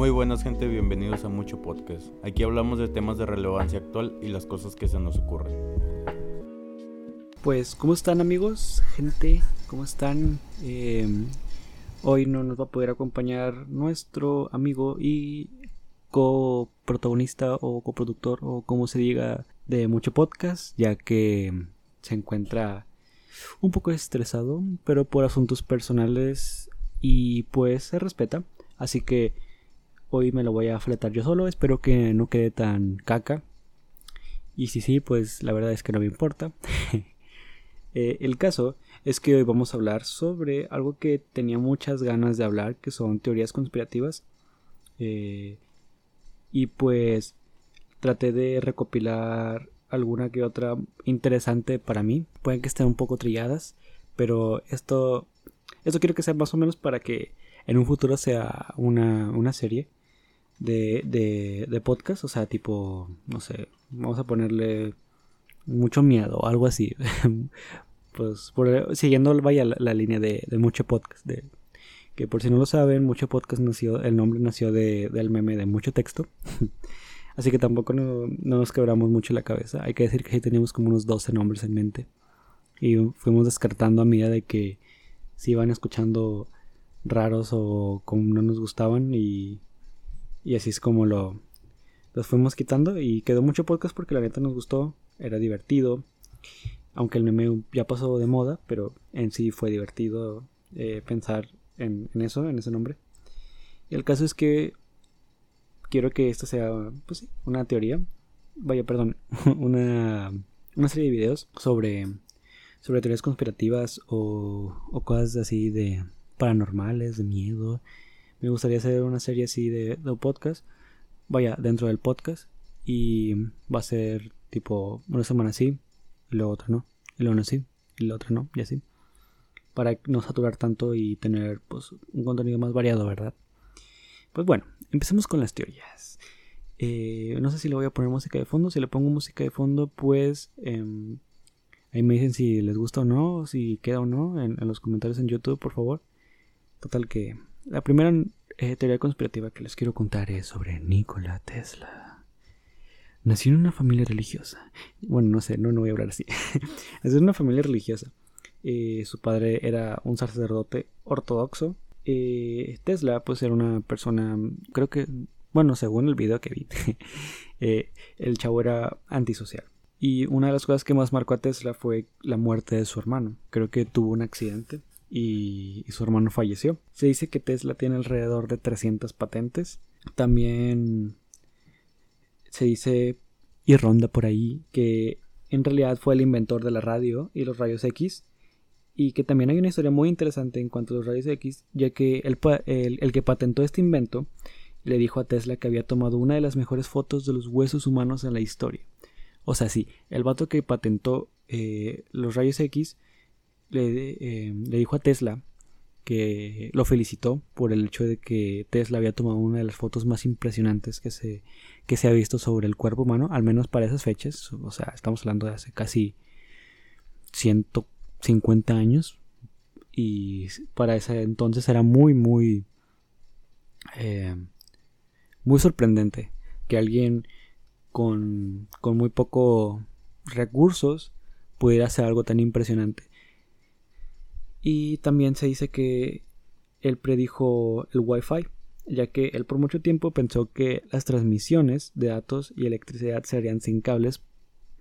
Muy buenas gente, bienvenidos a Mucho Podcast. Aquí hablamos de temas de relevancia actual y las cosas que se nos ocurren. Pues, ¿cómo están amigos? Gente, ¿cómo están? Eh, hoy no nos va a poder acompañar nuestro amigo y coprotagonista o coproductor o como se diga de Mucho Podcast, ya que se encuentra un poco estresado, pero por asuntos personales y pues se respeta. Así que Hoy me lo voy a fletar yo solo, espero que no quede tan caca. Y si sí, pues la verdad es que no me importa. Eh, el caso es que hoy vamos a hablar sobre algo que tenía muchas ganas de hablar, que son teorías conspirativas. Eh, y pues traté de recopilar alguna que otra interesante para mí. Pueden que estén un poco trilladas, pero esto, esto quiero que sea más o menos para que en un futuro sea una, una serie de, de, de podcast, o sea, tipo, no sé, vamos a ponerle mucho miedo algo así. pues siguiendo vaya la, línea de, mucho podcast, que por si no lo saben, mucho podcast nació, el nombre nació de, del meme de mucho texto. así que tampoco no, no, nos quebramos mucho la cabeza. Hay que decir que sí teníamos como unos 12 nombres en mente. Y fuimos descartando a medida de que se iban escuchando raros o como no nos gustaban y y así es como lo los fuimos quitando y quedó mucho podcast porque la neta nos gustó, era divertido. Aunque el meme ya pasó de moda, pero en sí fue divertido eh, pensar en, eso, en ese nombre. Y el caso es que quiero que esto sea, pues una teoría. Vaya, perdón, una, una serie de videos sobre, sobre teorías conspirativas o, o cosas así de paranormales, de miedo, me gustaría hacer una serie así de, de podcast. Vaya, dentro del podcast. Y va a ser tipo una semana así, y luego otra no. Y luego una así, y la otra no, y así. Para no saturar tanto y tener pues un contenido más variado, ¿verdad? Pues bueno, empecemos con las teorías. Eh, no sé si le voy a poner música de fondo. Si le pongo música de fondo, pues em, ahí me dicen si les gusta o no, si queda o no en los comentarios en YouTube, por favor. Total que la primera eh, teoría conspirativa que les quiero contar es sobre Nikola Tesla. Nació en una familia religiosa. Bueno, no sé, no, no voy a hablar así. Nació en una familia religiosa. Eh, su padre era un sacerdote ortodoxo. Eh, Tesla, pues, era una persona, creo que, bueno, según el video que vi, el chavo era antisocial. Y una de las cosas que más marcó a Tesla fue la muerte de su hermano. Creo que tuvo un accidente y, su hermano falleció. Se dice que Tesla tiene alrededor de 300 patentes. También se dice y ronda por ahí que en realidad fue el inventor de la radio y los rayos X y que también hay una historia muy interesante en cuanto a los rayos X, ya que el, el, que patentó este invento le dijo a Tesla que había tomado una de las mejores fotos de los huesos humanos en la historia. O sea, sí, el vato que patentó eh, los rayos X eh, le, dijo a Tesla que lo felicitó por el hecho de que Tesla había tomado una de las fotos más impresionantes que se, que se ha visto sobre el cuerpo humano, al menos para esas fechas, o sea, estamos hablando de hace casi 150 años, y para ese entonces era muy, muy, eh, muy sorprendente que alguien con, con muy poco recursos pudiera hacer algo tan impresionante. Y también se dice que él predijo el Wi-Fi, ya que él por mucho tiempo pensó que las transmisiones de datos y electricidad serían sin cables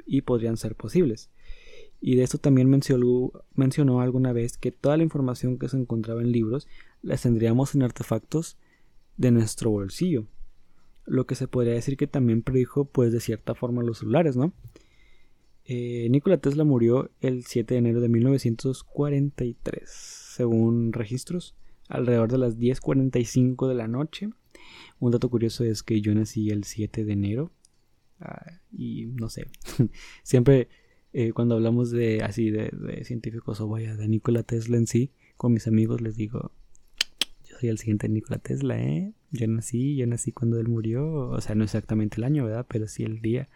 y podrían ser posibles. Y de esto también mencionó, alguna vez que toda la información que se encontraba en libros las tendríamos en artefactos de nuestro bolsillo. Lo que se podría decir que también predijo pues de cierta forma los celulares, ¿no? Eh, Nikola Tesla murió el 7 de enero de 1943, según registros, alrededor de las 10.45 de la noche. Un dato curioso es que yo nací el 7 de enero ah, y no sé, siempre eh, cuando hablamos de así de, científicos o vaya de Nikola Tesla en sí, con mis amigos les digo, yo soy el siguiente Nikola Tesla, ¿eh? Yo nací, yo nací cuando él murió, o sea, no exactamente el año, ¿verdad? Pero sí el día.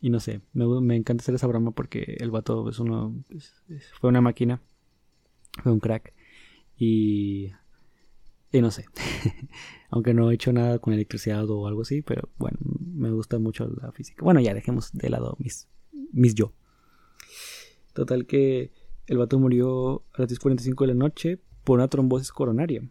Y no sé, me, encanta hacer esa broma porque el vato es uno. fue una máquina. Fue un crack. Y. Y no sé. Aunque no he hecho nada con electricidad o algo así, pero bueno, me gusta mucho la física. Bueno, ya dejemos de lado mis, mis yo. Total que el vato murió a las 10.45 de la noche por una trombosis coronaria.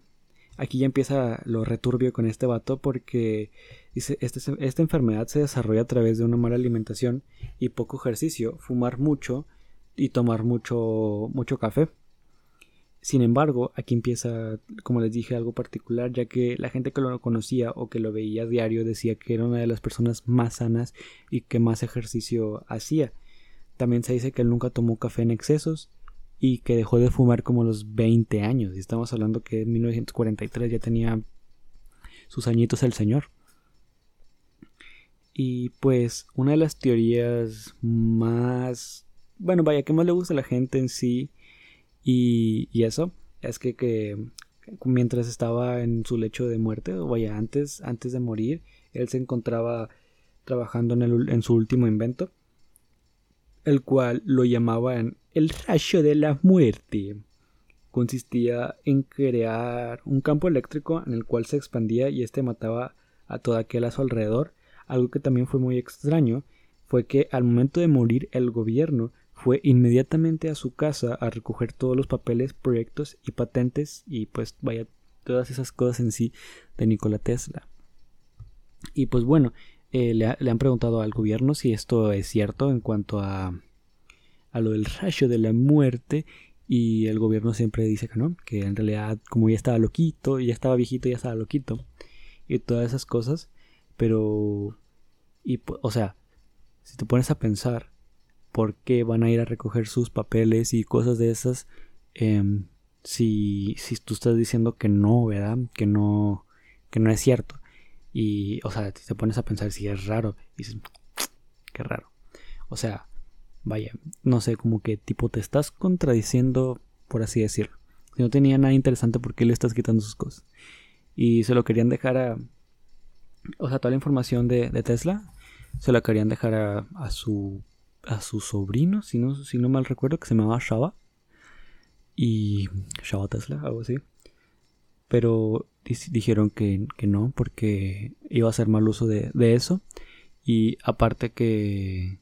Aquí ya empieza lo returbio con este vato porque dice, este esta enfermedad se desarrolla a través de una mala alimentación y poco ejercicio, fumar mucho y tomar mucho, mucho café. Sin embargo, aquí empieza, como les dije, algo particular, ya que la gente que lo conocía o que lo veía a diario decía que era una de las personas más sanas y que más ejercicio hacía. También se dice que él nunca tomó café en excesos y que dejó de fumar como los 20 años. Y estamos hablando que en 1943 ya tenía sus añitos el señor. Y pues una de las teorías más... Bueno, vaya, que más le gusta a la gente en sí y, eso es que, que, mientras estaba en su lecho de muerte, o vaya, antes, antes de morir, él se encontraba trabajando en, el, en su último invento, el cual lo llamaban el rayo de la muerte. Consistía en crear un campo eléctrico en el cual se expandía y este mataba a todo aquel a su alrededor. Algo que también fue muy extraño fue que al momento de morir el gobierno fue inmediatamente a su casa a recoger todos los papeles, proyectos y patentes y pues vaya todas esas cosas en sí de Nikola Tesla. Y pues bueno, eh, le, han preguntado al gobierno si esto es cierto en cuanto a, a lo del rayo de la muerte y el gobierno siempre dice que no, que en realidad como ya estaba loquito, ya estaba viejito, ya estaba loquito y todas esas cosas, pero y o sea, si te pones a pensar por qué van a ir a recoger sus papeles y cosas de esas em, si, si tú estás diciendo que no, ¿verdad? Que no, que no es cierto. Y, o sea, te pones a pensar si es raro. Y dices, qué raro. O sea, vaya, no sé, como que tipo te estás contradiciendo, por así decirlo. Si no tenía nada interesante, ¿por qué le estás quitando sus cosas? Y se lo querían dejar a... O sea, toda la información de, Tesla se la querían dejar a, a su a su sobrino, si no, si no mal recuerdo, que se llamaba Shaba. Y Shaba Tesla, algo así. Pero dijeron que, no, porque iba a hacer mal uso de, eso. Y aparte que,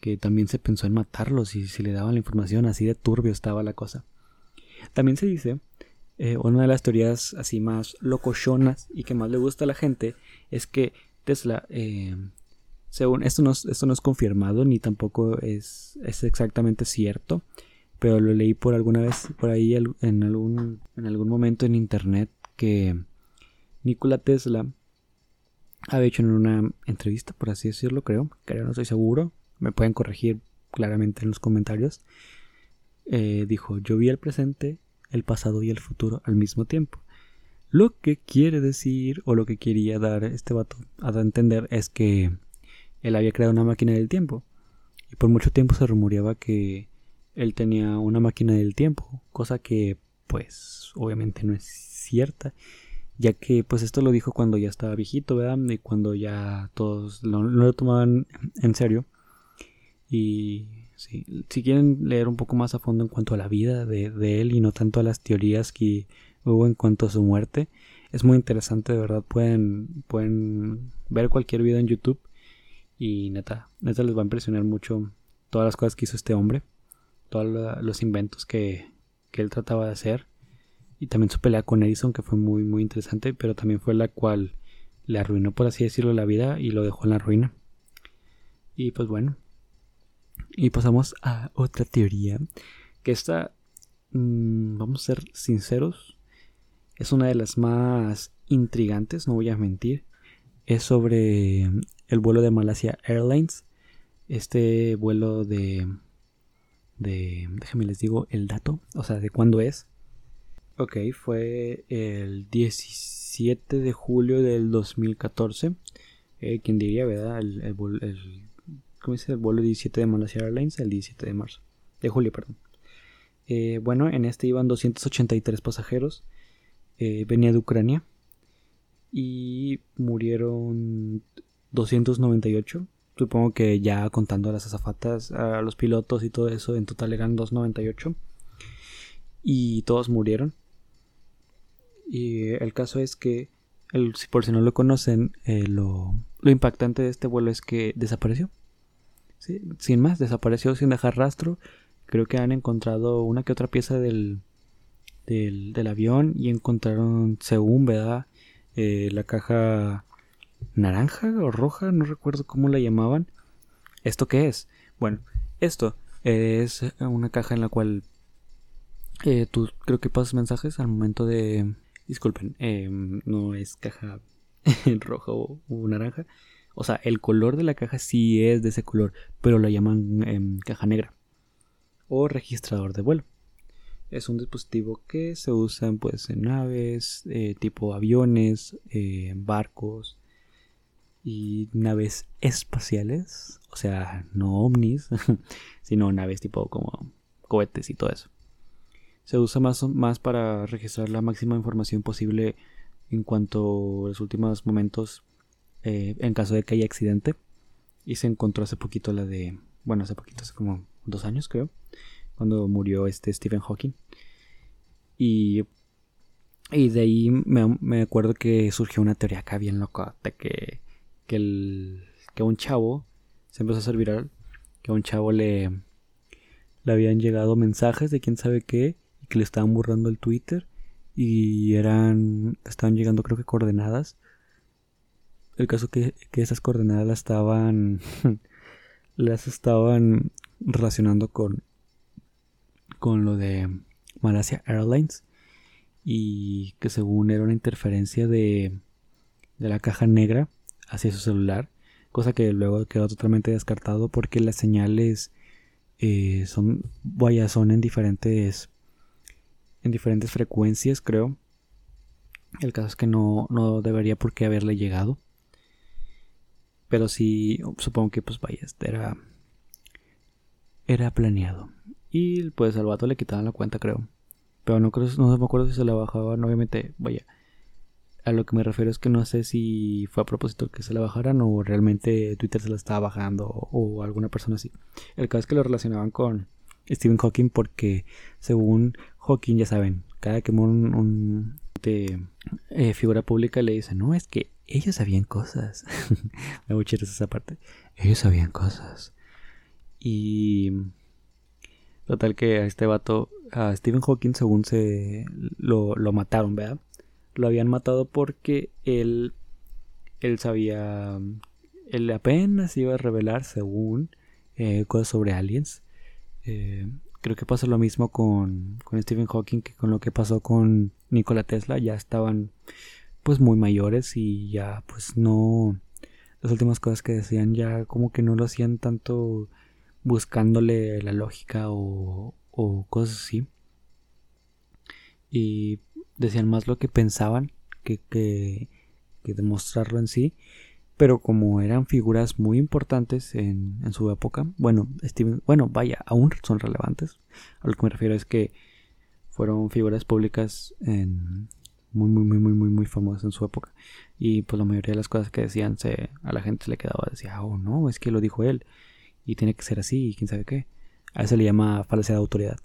que también se pensó en matarlos y si le daban la información, así de turbio estaba la cosa. También se dice, eh, una de las teorías así más locochonas y que más le gusta a la gente, es que Tesla eh, según esto no, esto no es confirmado ni tampoco es, es exactamente cierto, pero lo leí por alguna vez por ahí en algún, en algún momento en internet que Nikola Tesla había hecho en una entrevista, por así decirlo, creo, creo, no estoy seguro, me pueden corregir claramente en los comentarios. Eh, dijo, yo vi el presente, el pasado y el futuro al mismo tiempo. Lo que quiere decir, o lo que quería dar este vato a entender es que él había creado una máquina del tiempo. Y por mucho tiempo se rumoreaba que él tenía una máquina del tiempo, cosa que pues obviamente no es cierta, ya que pues esto lo dijo cuando ya estaba viejito, ¿verdad? Y cuando ya todos no, lo tomaban en serio. Y sí, si quieren leer un poco más a fondo en cuanto a la vida de, él y no tanto a las teorías que hubo en cuanto a su muerte, es muy interesante, de verdad, pueden, pueden ver cualquier video en YouTube y neta, neta les va a impresionar mucho todas las cosas que hizo este hombre, todos los inventos que, que él trataba de hacer. Y también su pelea con Edison, que fue muy, muy interesante, pero también fue la cual le arruinó, por así decirlo, la vida y lo dejó en la ruina. Y pues bueno. Y pasamos a otra teoría. Que esta, mm, vamos a ser sinceros, es una de las más intrigantes, no voy a mentir. Es sobre el vuelo de Malasia Airlines. Este vuelo de... de déjenme les digo el dato, o sea, de cuándo es. Ok, fue el 17 de julio del 2014. Eh, ¿Quién diría, verdad? El, el, ¿Cómo dice? El vuelo 17 de Malasia Airlines, el 17 de marzo. De julio, perdón. Eh, bueno, en este iban 283 pasajeros. Eh, venía de Ucrania. Y murieron 298. Supongo que ya contando a las azafatas, a los pilotos y todo eso, en total eran 298. Y todos murieron. Y el caso es que, el, por si no lo conocen, eh, lo, lo, impactante de este vuelo es que desapareció. Sin más, desapareció sin dejar rastro. Creo que han encontrado una que otra pieza del, del, del avión y encontraron, según, ¿verdad? Eh, la caja naranja o roja, no recuerdo cómo la llamaban. ¿Esto qué es? Bueno, esto es una caja en la cual eh, tú creo que pasas mensajes al momento de... Disculpen, em, no es caja roja o, naranja. O sea, el color de la caja sí es de ese color, pero la llaman em, caja negra o registrador de vuelo. Es un dispositivo que se usa pues, en naves, eh, tipo aviones, eh, barcos y naves espaciales. O sea, no ovnis, sino naves tipo como cohetes y todo eso. Se usa más, más para registrar la máxima información posible en cuanto a los últimos momentos eh, en caso de que haya accidente. Y se encontró hace poquito la de, bueno, hace poquito, hace como dos años creo, cuando murió este Stephen Hawking. Y, y de ahí me, acuerdo que surgió una teoría acá bien loca de que, que, el, que un chavo se empezó a hacer viral, que a un chavo le, le habían llegado mensajes de quién sabe qué y que le estaban borrando el Twitter y eran, estaban llegando creo que coordenadas. El caso que, que esas coordenadas las estaban, las estaban relacionando con con lo de Malaysia Airlines y que según era una interferencia de, de la caja negra hacia su celular, cosa que luego quedó totalmente descartado porque las señales eh, son, vaya, son en diferentes, en diferentes frecuencias, creo. El caso es que no, no debería por qué haberle llegado. Pero sí, supongo que pues vaya, era, era planeado. Y pues al vato le quitaban la cuenta, creo. Pero no creo, no me acuerdo si se la bajaban. Obviamente, vaya. A lo que me refiero es que no sé si fue a propósito que se la bajaran o realmente Twitter se la estaba bajando o, alguna persona así. El caso es que lo relacionaban con Stephen Hawking porque según Hawking, ya saben, cada que un, un de, eh, figura pública le dice, no, es que ellos sabían cosas. me voy esa parte. Ellos sabían cosas. Y Total que a este vato, a Stephen Hawking, según se lo, mataron, ¿verdad? Lo habían matado porque él, él sabía, él apenas iba a revelar, según, eh, cosas sobre aliens. Eh, creo que pasa lo mismo con, con Stephen Hawking que con lo que pasó con Nikola Tesla. Ya estaban pues muy mayores y ya pues no... Las últimas cosas que decían ya como que no lo hacían tanto buscándole la lógica o, cosas así. Y decían más lo que pensaban que, que, demostrarlo en sí. Pero como eran figuras muy importantes en, en su época, bueno, Steven, bueno, vaya, aún son relevantes. A lo que me refiero es que fueron figuras públicas muy, muy, muy, muy, muy, muy famosas en su época. Y pues la mayoría de las cosas que decían se, a la gente le quedaba, decía, oh no, es que lo dijo él y tiene que ser así y quién sabe qué. A eso le llama falacia de autoridad.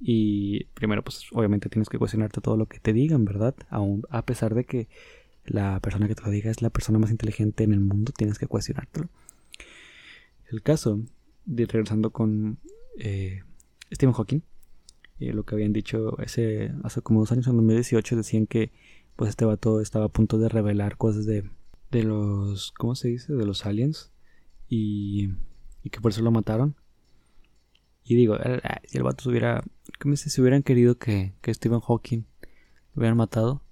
Y primero, pues obviamente tienes que cuestionarte todo lo que te digan, ¿verdad? Aún, a pesar de que la persona que te lo diga es la persona más inteligente en el mundo, tienes que cuestionártelo. El caso, de, regresando con eh, Stephen Hawking, y lo que habían dicho ese, hace como dos años, en 2018, decían que pues este vato estaba a punto de revelar cosas de, de los, ¿cómo se dice? De los aliens. Y y que por eso lo mataron. Y digo, eh, eh, si el vato se hubiera, ¿cómo dice? Si hubieran querido que, que Stephen Hawking lo hubieran matado,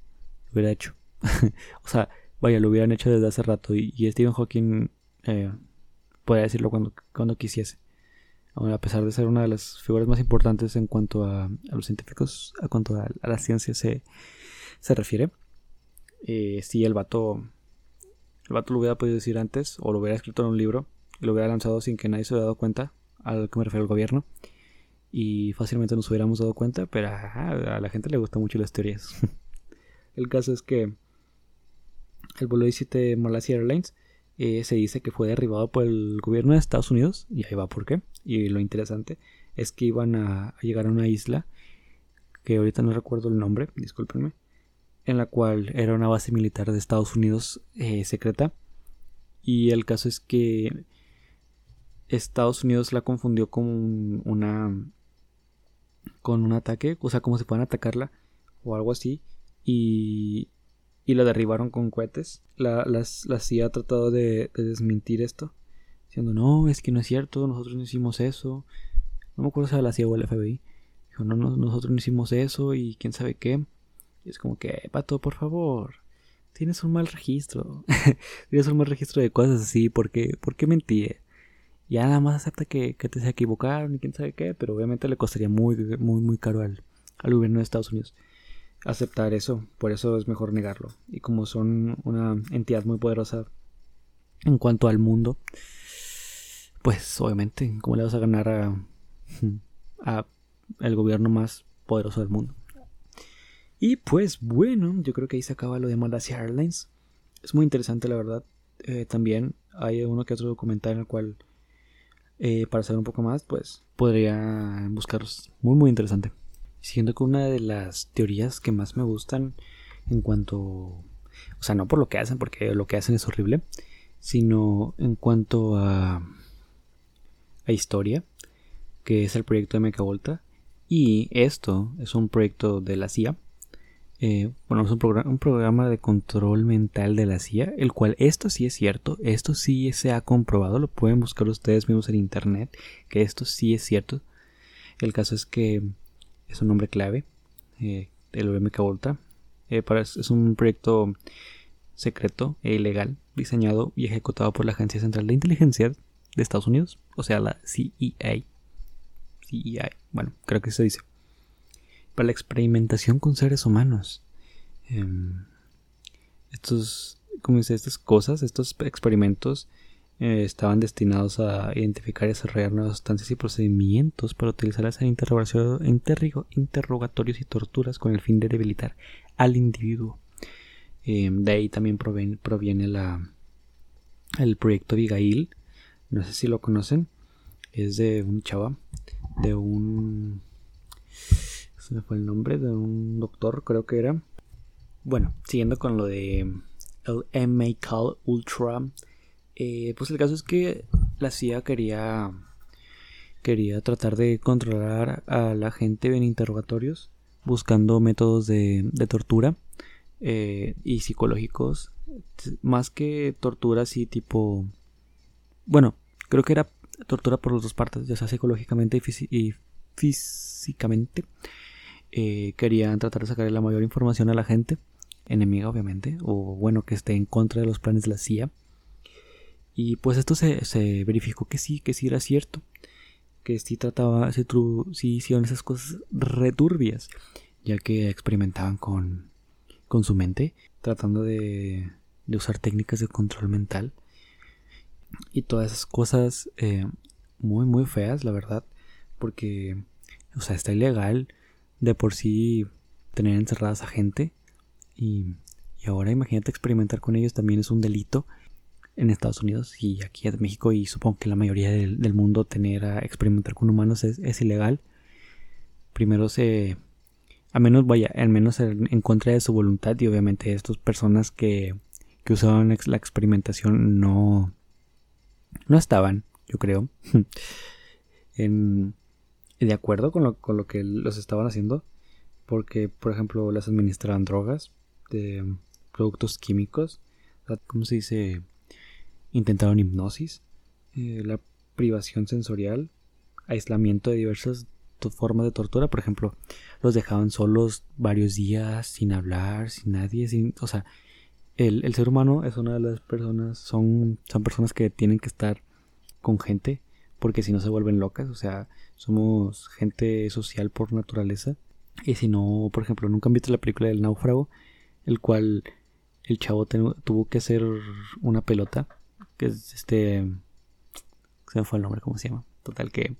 lo hubiera hecho. o sea, vaya, lo hubieran hecho desde hace rato. Y, Stephen Hawking eh, podría decirlo cuando, cuando quisiese. A pesar de ser una de las figuras más importantes en cuanto a, los científicos, a cuanto a, la ciencia se, se refiere. Eh, si el vato, el vato lo hubiera podido decir antes, o lo hubiera escrito en un libro, lo hubiera lanzado sin que nadie se hubiera dado cuenta, a lo que me refiero al gobierno. Y fácilmente nos hubiéramos dado cuenta, pero a la gente le gustan mucho las teorías. el caso es que el vuelo 17 Malaysia Airlines eh, se dice que fue derribado por el gobierno de Estados Unidos, y ahí va por qué. Y lo interesante es que iban a, llegar a una isla, que ahorita no recuerdo el nombre, discúlpenme, en la cual era una base militar de Estados Unidos eh, secreta. Y el caso es que Estados Unidos la confundió con una con un ataque, o sea, como si puedan atacarla o algo así y, y la derribaron con cohetes. La, CIA ha tratado de, desmentir esto, diciendo, no, es que no es cierto, nosotros no hicimos eso. No me acuerdo si era la CIA o el FBI. Dijo, no, nosotros no hicimos eso y quién sabe qué. Y es como que, pato, por favor, tienes un mal registro. tienes un mal registro de cosas así, ¿por qué, ¿por qué mentir? Ya nada más acepta que, te se equivocaron y quién sabe qué, pero obviamente le costaría muy, muy, muy caro al, al gobierno de Estados Unidos aceptar eso. Por eso es mejor negarlo. Y como son una entidad muy poderosa en cuanto al mundo, pues obviamente, ¿cómo le vas a ganar a, a el gobierno más poderoso del mundo? Y pues bueno, yo creo que ahí se acaba lo de Malaysia Airlines. Es muy interesante, la verdad. Eh, también hay uno que otro documental en el cual, eh, para saber un poco más, pues podría buscarlos. Muy, muy interesante. Siguiendo con una de las teorías que más me gustan en cuanto. O sea, no por lo que hacen, porque lo que hacen es horrible, sino en cuanto a. a historia, que es el proyecto de Mecavolta. Y esto es un proyecto de la CIA eh, bueno, es un, programa de control mental de la CIA, el cual esto sí es cierto, esto sí se ha comprobado, lo pueden buscar ustedes mismos en internet, que esto sí es cierto. El caso es que es un nombre clave, eh, el OMK Volta. Eh, es un proyecto secreto e ilegal, diseñado y ejecutado por la Agencia Central de Inteligencia de Estados Unidos, o sea, la CIA. CIA, bueno, creo que se dice para la experimentación con seres humanos. Em, estos, como dice, estas cosas, estos experimentos eh, estaban destinados a identificar y desarrollar nuevas sustancias y procedimientos para utilizarlas en interrogatorios y torturas con el fin de debilitar al individuo. Em, de ahí también proviene, la, el proyecto Abigail. No sé si lo conocen. Es de un chava, de un se fue el nombre de un doctor, creo que era. Bueno, siguiendo con lo de el MACAL Ultra, eh, pues el caso es que la CIA quería quería tratar de controlar a la gente en interrogatorios, buscando métodos de, tortura eh, y psicológicos, más que tortura así tipo, bueno, creo que era tortura por las dos partes, ya sea psicológicamente y físicamente. Eh, querían tratar de sacarle la mayor información a la gente, enemiga obviamente, o bueno, que esté en contra de los planes de la CIA. Y pues esto se, verificó que sí, que sí era cierto, que sí trataba, sí, sí hicieron esas cosas returbias, ya que experimentaban con, con su mente, tratando de, de usar técnicas de control mental y todas esas cosas eh, muy muy feas la verdad porque o sea está ilegal de por sí tener encerradas a gente y, ahora imagínate experimentar con ellos también es un delito en Estados Unidos y aquí en México y supongo que la mayoría del, mundo tener a experimentar con humanos es, ilegal. Primero se... A menos vaya, al menos en, contra de su voluntad y obviamente estas personas que, que usaban la experimentación no... No estaban, yo creo, en, de acuerdo con lo, con lo que los estaban haciendo, porque, por ejemplo, les administraban drogas, de productos químicos, ¿cómo se dice? Intentaron hipnosis, eh, la privación sensorial, aislamiento de diversas formas de tortura, por ejemplo, los dejaban solos varios días sin hablar, sin nadie, sin, o sea, el, el ser humano es una de las personas, son, son personas que tienen que estar con gente porque si no se vuelven locas, o sea, somos gente social por naturaleza. Y si no, por ejemplo, nunca han visto la película del náufrago, el cual el chavo tuvo que hacer una pelota, que es este... Se me fue el nombre, ¿cómo se llama? Total que...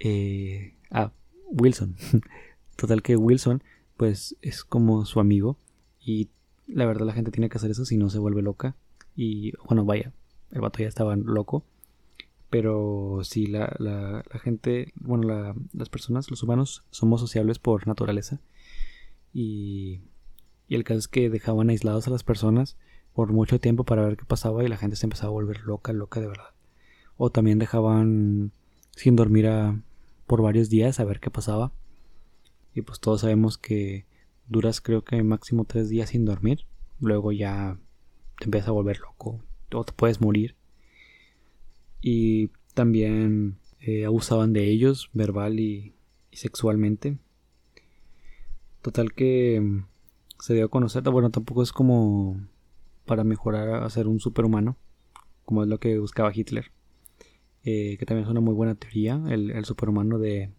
Eh, ah, Wilson. Total que Wilson, pues es como su amigo. Y la verdad la gente tiene que hacer eso si no se vuelve loca. Y bueno, vaya, el vato ya estaba loco. Pero si la, la, gente, bueno, las personas, los humanos, somos sociables por naturaleza. Y, Y el caso es que dejaban aislados a las personas por mucho tiempo para ver qué pasaba y la gente se empezaba a volver loca, loca de verdad. O también dejaban sin dormir a, por varios días a ver qué pasaba. Y pues todos sabemos que duras creo que máximo tres días sin dormir. Luego ya te empiezas a volver loco o te puedes morir. Y también eh, abusaban de ellos verbal y, sexualmente. Total que mm, se dio a conocer, bueno, tampoco es como para mejorar a ser un superhumano, como es lo que buscaba Hitler. Eh, que también es una muy buena teoría, el, superhumano de,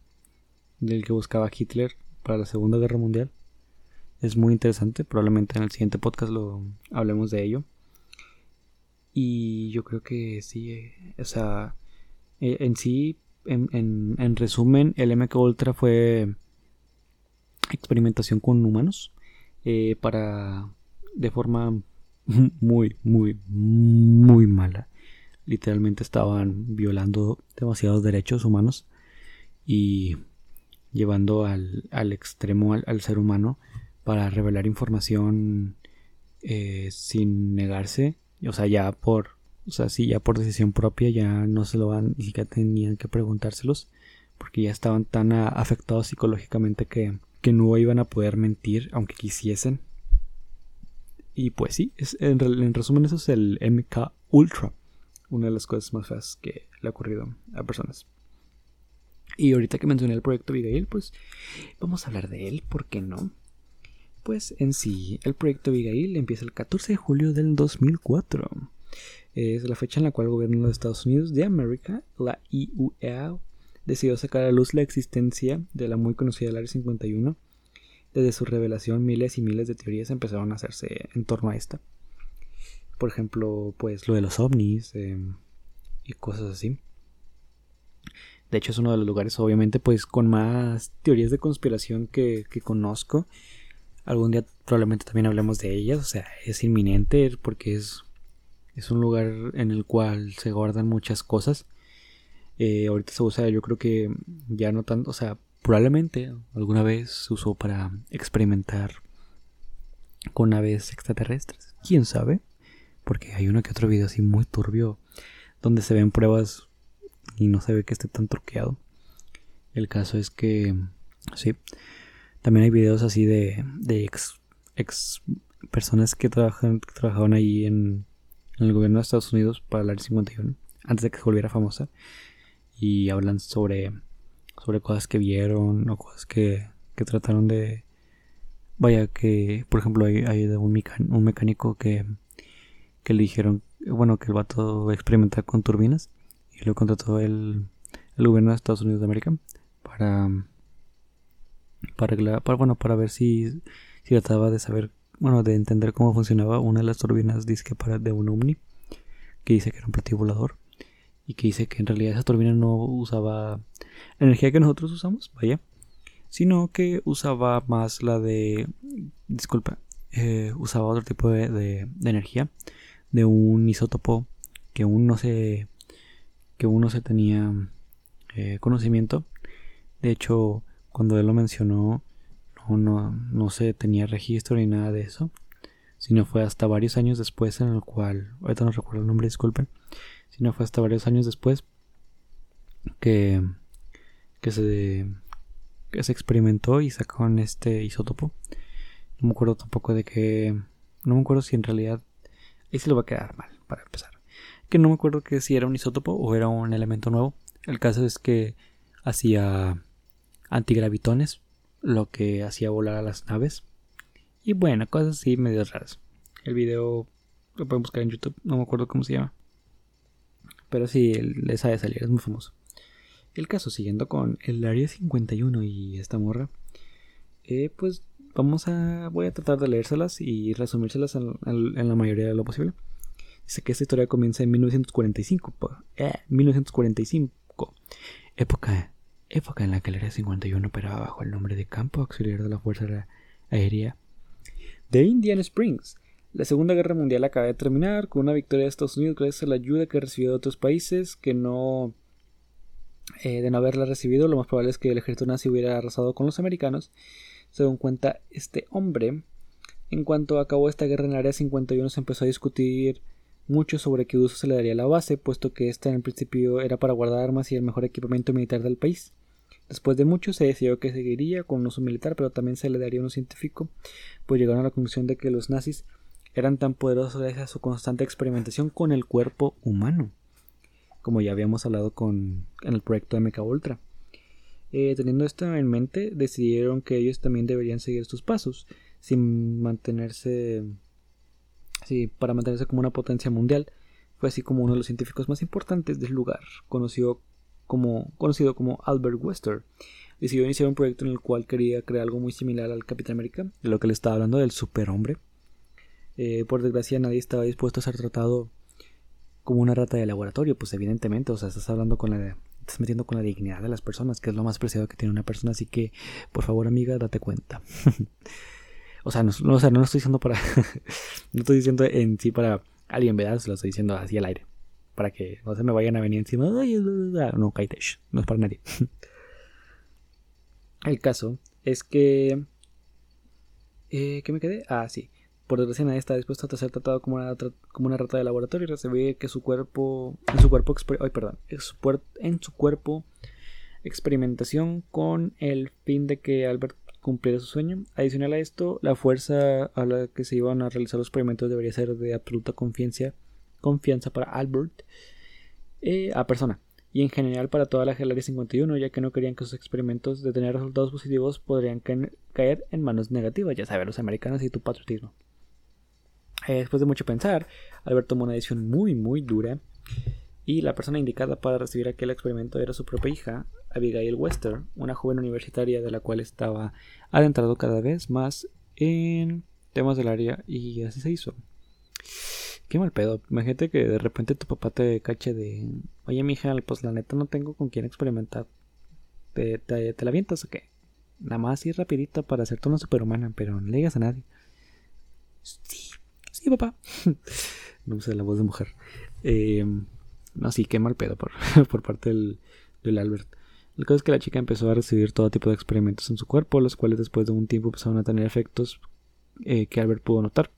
del que buscaba Hitler para la Segunda Guerra Mundial. Es muy interesante, probablemente en el siguiente podcast lo hablemos de ello. Y yo creo que sí, eh, o sea, eh, en sí, en, en, resumen, el MK Ultra fue experimentación con humanos para de forma muy, muy, muy mala. Literalmente estaban violando demasiados derechos humanos y llevando al, al extremo al, ser humano para revelar información eh, sin negarse, o sea, ya por, o sea, sí, ya por decisión propia ya no se lo van, ni siquiera tenían que preguntárselos, porque ya estaban tan afectados psicológicamente que, que no iban a poder mentir aunque quisiesen. Y pues sí, es, en, en resumen eso es el MK Ultra una de las cosas más feas que le ha ocurrido a personas. Y ahorita que mencioné el proyecto Abigail, pues vamos a hablar de él, ¿por qué no? Pues en sí, el proyecto Abigail empieza el 14 de julio del 2004. Es la fecha en la cual el gobierno de los Estados Unidos de América, la IUA, decidió sacar a luz la existencia de la muy conocida Área 51. Desde su revelación, miles y miles de teorías empezaron a hacerse en torno a esta por ejemplo, pues lo de los ovnis em, y cosas así. De hecho es uno de los lugares, obviamente, pues con más teorías de conspiración que conozco. Algún día probablemente también hablemos de ellas, o sea, es inminente porque es, es un lugar en el cual se guardan muchas cosas. Eh, ahorita se usa, yo creo que ya no tanto, o sea, probablemente alguna vez se usó para experimentar con aves extraterrestres. ¿Quién sabe? Porque hay uno que otro video así muy turbio donde se ven pruebas y no se ve que esté tan truqueado. El caso es que, sí, también hay videos así de, de ex, ex personas que, trabajan, que trabajaban ahí en, el gobierno de Estados Unidos para el Área 51, antes de que se volviera famosa, y hablan sobre, sobre cosas que vieron o cosas que, que trataron de... Vaya, que por ejemplo hay, hay un, un mecánico que que le dijeron, bueno, que el vato va a experimentar con turbinas y lo contrató el, el gobierno de Estados Unidos de América para, para, bueno, para ver si, si trataba de saber, bueno, de entender cómo funcionaba una de las turbinas disque para de un Omni, que dice que era un platillo y que dice que en realidad esa turbina no usaba energía que nosotros usamos, vaya, sino que usaba más la de, disculpa, eh, usaba otro tipo de, de energía de un isótopo que aún no se que uno se tenía eh, conocimiento. De hecho cuando él lo mencionó no, no, no se tenía registro ni nada de eso sino fue hasta varios años después en el cual ahorita no recuerdo el nombre disculpen sino fue hasta varios años después que que se que se experimentó y sacaron este isótopo no me acuerdo tampoco de que no me acuerdo si en realidad y se lo va a quedar mal, para empezar. Que no me acuerdo que si era un isótopo o era un elemento nuevo. El caso es que hacía antigravitones, lo que hacía volar a las naves. Y bueno, cosas así medio raras. El video lo pueden buscar en YouTube, no me acuerdo cómo se llama. Pero sí, les ha de salir, es muy famoso. El caso, siguiendo con el Área 51 y esta morra, eh, pues Vamos a, voy a tratar de leérselas y resumírselas en, la mayoría de lo posible. Dice que esta historia comienza en 1945, 1945, eh, época, época en la que el Área 51 operaba bajo el nombre de Campo Auxiliar de la Fuerza Aérea de Indian Springs. La Segunda Guerra Mundial acaba de terminar con una victoria de Estados Unidos gracias a la ayuda que recibió de otros países que no... Eh, de no haberla recibido, lo más probable es que el ejército nazi hubiera arrasado con los americanos según cuenta este hombre, En cuanto acabó esta guerra en el Área 51 se empezó a discutir mucho sobre qué uso se le daría la base, puesto que esta en el principio era para guardar armas y el mejor equipamiento militar del país. Después de mucho se decidió que seguiría con un uso militar, pero también se le daría uno científico, pues llegaron a la conclusión de que los nazis eran tan poderosos gracias a su constante experimentación con el cuerpo humano, como ya habíamos hablado con, en el proyecto de Mecha Ultra. Eh, teniendo esto en mente, decidieron que ellos también deberían seguir estos pasos, sin mantenerse, sí, para mantenerse como una potencia mundial. Fue así como uno de los científicos más importantes del lugar, conocido como, conocido como Albert Wester, decidió iniciar un proyecto en el cual quería crear algo muy similar al Capitán América, de lo que le estaba hablando del superhombre. Eh, por desgracia nadie estaba dispuesto a ser tratado como una rata de laboratorio, pues evidentemente, o sea, estás hablando con la estás metiendo con la dignidad de las personas, que es lo más preciado que tiene una persona, así que por favor amiga, date cuenta. o, sea, no, o sea, no lo estoy diciendo para no estoy diciendo en sí para alguien, ¿verdad? Se lo estoy diciendo así al aire para que no se me vayan a venir encima. No, Kaitesh, no es para nadie. El caso es que. Eh, ¿Qué me quedé? Ah, sí. Por desgracia nadie está dispuesto a ser tratado como una, como una rata de laboratorio y recibir que su cuerpo. En su cuerpo. Ay, perdón. En su cuerpo. Experimentación con el fin de que Albert cumpliera su sueño. Adicional a esto, la fuerza a la que se iban a realizar los experimentos debería ser de absoluta confianza confianza para Albert eh, a persona y en general para toda la Área 51 ya que no querían que sus experimentos de tener resultados positivos podrían caer en manos negativas, ya saben, los americanos y tu patriotismo. Eh, después de mucho pensar, Albert tomó una decisión muy muy dura y la persona indicada para recibir aquel experimento era su propia hija, Abigail Wester, una joven universitaria de la cual estaba adentrado cada vez más en temas del área y así se hizo. Qué mal pedo. Imagínate que de repente tu papá te cache de. Oye, mija, pues la neta no tengo con quién experimentar. ¿Te, la avientas o qué? Nada más así rapidito para hacerte una superhumana, pero no le digas a nadie. Sí, sí, papá. no sé la voz de mujer. Eh, no, sí, qué mal pedo por, por parte del, del Albert. El caso es que la chica empezó a recibir todo tipo de experimentos en su cuerpo, los cuales después de un tiempo empezaron a tener efectos eh, que Albert pudo notar.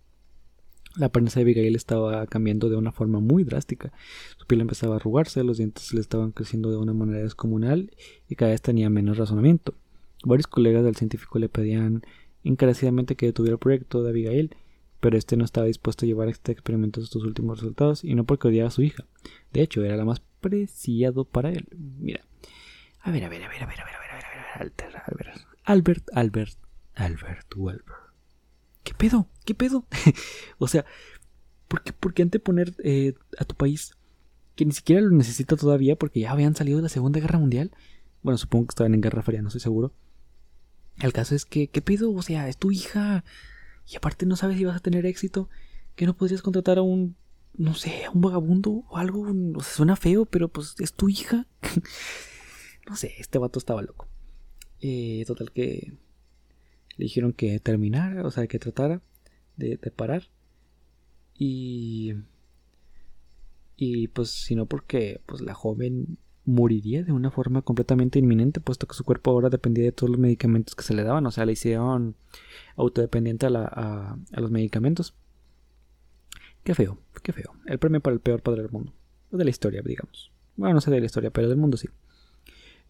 La apariencia de Abigail estaba cambiando de una forma muy drástica. Su piel empezaba a arrugarse, los dientes le estaban creciendo de una manera descomunal y cada vez tenía menos razonamiento. Varios colegas del científico le pedían encarecidamente que detuviera el proyecto de Abigail, pero este no estaba dispuesto a llevar este experimento a sus últimos resultados y no porque odiaba a su hija. De hecho, era la más preciado para él. Mira. A ver, a ver, a ver, a ver, a ver, a ver, a ver, a ver, a ver, Albert, Albert, Albert, Albert. ¿qué pedo? ¿Qué pedo? o sea, ¿por qué, por qué anteponer eh, a tu país que ni siquiera lo necesita todavía porque ya habían salido de la Segunda Guerra Mundial? Bueno, supongo que estaban en Guerra Fría, no estoy seguro. El caso es que, ¿qué pedo? O sea, es tu hija. Y aparte no sabes si vas a tener éxito. Que no podrías contratar a un, no sé, a un vagabundo o algo. O sea, suena feo, pero pues es tu hija. no sé, este vato estaba loco. Eh, total que le dijeron que terminara, o sea, que tratara de, parar. Y. Y pues, si no, porque pues, la joven moriría de una forma completamente inminente, puesto que su cuerpo ahora dependía de todos los medicamentos que se le daban, o sea, le hicieron autodependiente a, a, los medicamentos. Qué feo, qué feo. El premio para el peor padre del mundo. O de la historia, digamos. Bueno, no sé de la historia, pero del mundo sí.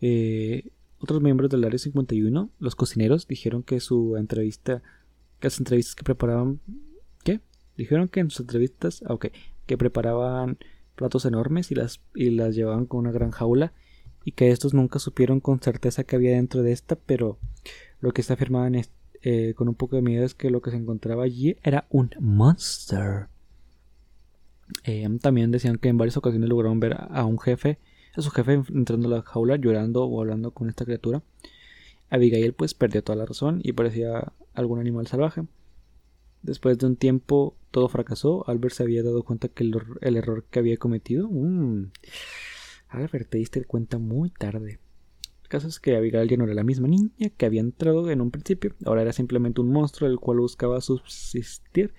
Eh, otros miembros del Área 51, los cocineros, dijeron que su entrevista, que las entrevistas que preparaban, ¿qué? Dijeron que en sus entrevistas, ah, ok, que preparaban platos enormes y las, y las llevaban con una gran jaula y que estos nunca supieron con certeza que había dentro de esta, pero lo que se afirmaban eh, con un poco de miedo es que lo que se encontraba allí era un monster. Eh, también decían que en varias ocasiones lograron ver a un jefe a su jefe entrando a la jaula llorando o hablando con esta criatura. Abigail pues perdió toda la razón y parecía algún animal salvaje. Después de un tiempo todo fracasó. Albert se había dado cuenta que el, error que había cometido. Mm, Albert, te diste cuenta muy tarde. El caso es que Abigail ya no era la misma niña que había entrado en un principio. Ahora era simplemente un monstruo el cual buscaba subsistir.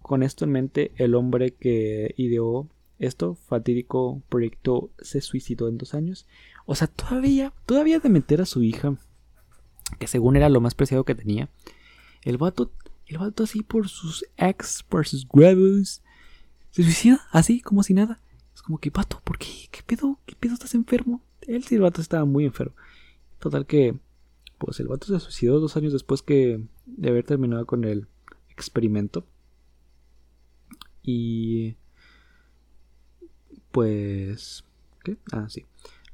Con esto en mente, el hombre que ideó esto, fatídico proyecto, se suicidó en dos años. O sea, todavía, todavía de meter a su hija, que según era lo más preciado que tenía, el vato El vato así por sus ex, por sus huevos. Se suicida así, como si nada. Es como que, vato, ¿por qué? ¿Qué pedo? ¿Qué pedo estás enfermo? Él sí, el vato estaba muy enfermo. Total que, pues el vato se suicidó dos años después que de haber terminado con el experimento. Y... Pues... ¿Qué? Ah, sí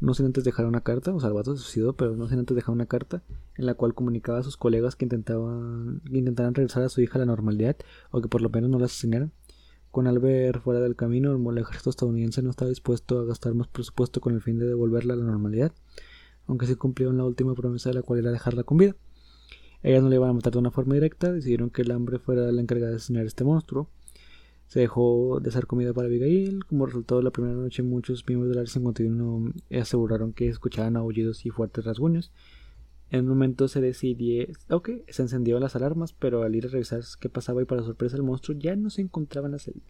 no sin antes dejar una carta, o sea, el vato se suicidó, pero no sin antes dejar una carta en la cual comunicaba a sus colegas que intentaban, que intentaran regresar a su hija a la normalidad o que por lo menos no la asesinaran. Con Albert fuera del camino, el ejército estadounidense no estaba dispuesto a gastar más presupuesto con el fin de devolverla a la normalidad, aunque sí cumplieron la última promesa de la cual era dejarla con vida. Ellas no le iban a matar de una forma directa, decidieron que el hambre fuera la encargada de asesinar a este monstruo. Se dejó de hacer comida para Abigail. Como resultado la primera noche, muchos miembros del Área 51 aseguraron que escuchaban aullidos y fuertes rasguños. En un momento se decidió, ok, se encendieron las alarmas, pero al ir a revisar qué pasaba y para sorpresa el monstruo ya no se encontraba en la celda.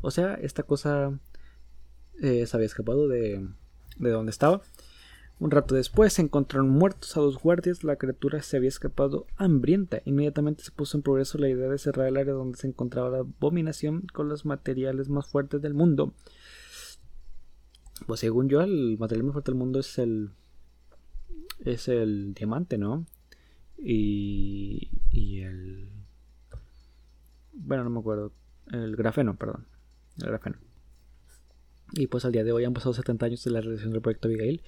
O sea, esta cosa eh, se había escapado de, de donde estaba. Un rato después se encontraron muertos a dos guardias. La criatura se había escapado hambrienta. Inmediatamente se puso en progreso la idea de cerrar el área donde se encontraba la abominación con los materiales más fuertes del mundo. Pues según yo, el material más fuerte del mundo es el. Es el diamante, ¿no? Y. Y el. Bueno, no me acuerdo. El grafeno, perdón. El grafeno. Y pues al día de hoy han pasado 70 años de la realización del proyecto Abigail.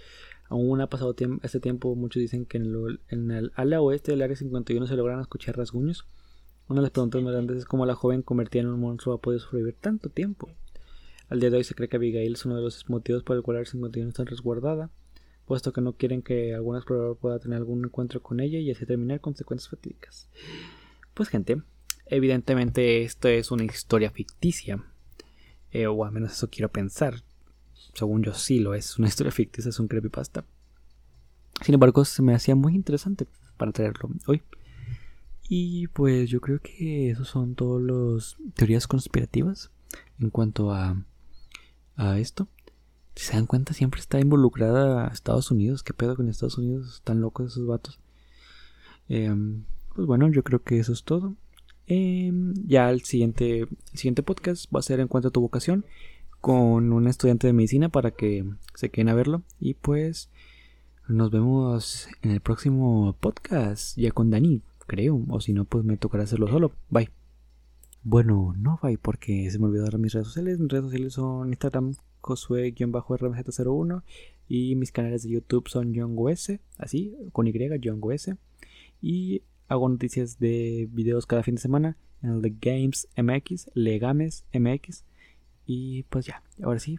Aún ha pasado este tiempo, muchos dicen que en el, ala oeste del área 51 se logran escuchar rasguños. Una de las preguntas más grandes es cómo la joven convertida en un monstruo ha podido sobrevivir tanto tiempo. Al día de hoy se cree que Abigail es uno de los motivos por el cual el área 51 está resguardada, puesto que no quieren que algún explorador pueda tener algún encuentro con ella y así terminar consecuencias fatídicas. Pues gente, evidentemente esto es una historia ficticia, eh, o al menos eso quiero pensar según yo sí lo es, una historia ficticia, es un creepypasta. Sin embargo, se me hacía muy interesante para traerlo hoy. Y pues yo creo que esos son todas las teorías conspirativas en cuanto a, a esto. Si se dan cuenta, siempre está involucrada Estados Unidos. ¿Qué pedo con Estados Unidos? Están locos esos vatos. Em, pues bueno, yo creo que eso es todo. Em, ya el siguiente, el siguiente podcast va a ser en cuanto a tu vocación con un estudiante de medicina para que se queden a verlo. Y pues nos vemos en el próximo podcast, ya con Dani, creo. O si no, pues me tocará hacerlo solo. Bye. Bueno, no bye porque se me olvidó dar mis redes sociales. Mis redes sociales son Instagram Josué-RMZ01 y mis canales de YouTube son John así, con Y, John Y hago noticias de videos cada fin de semana en el de Games MX, Legames MX y pues ya, ahora sí,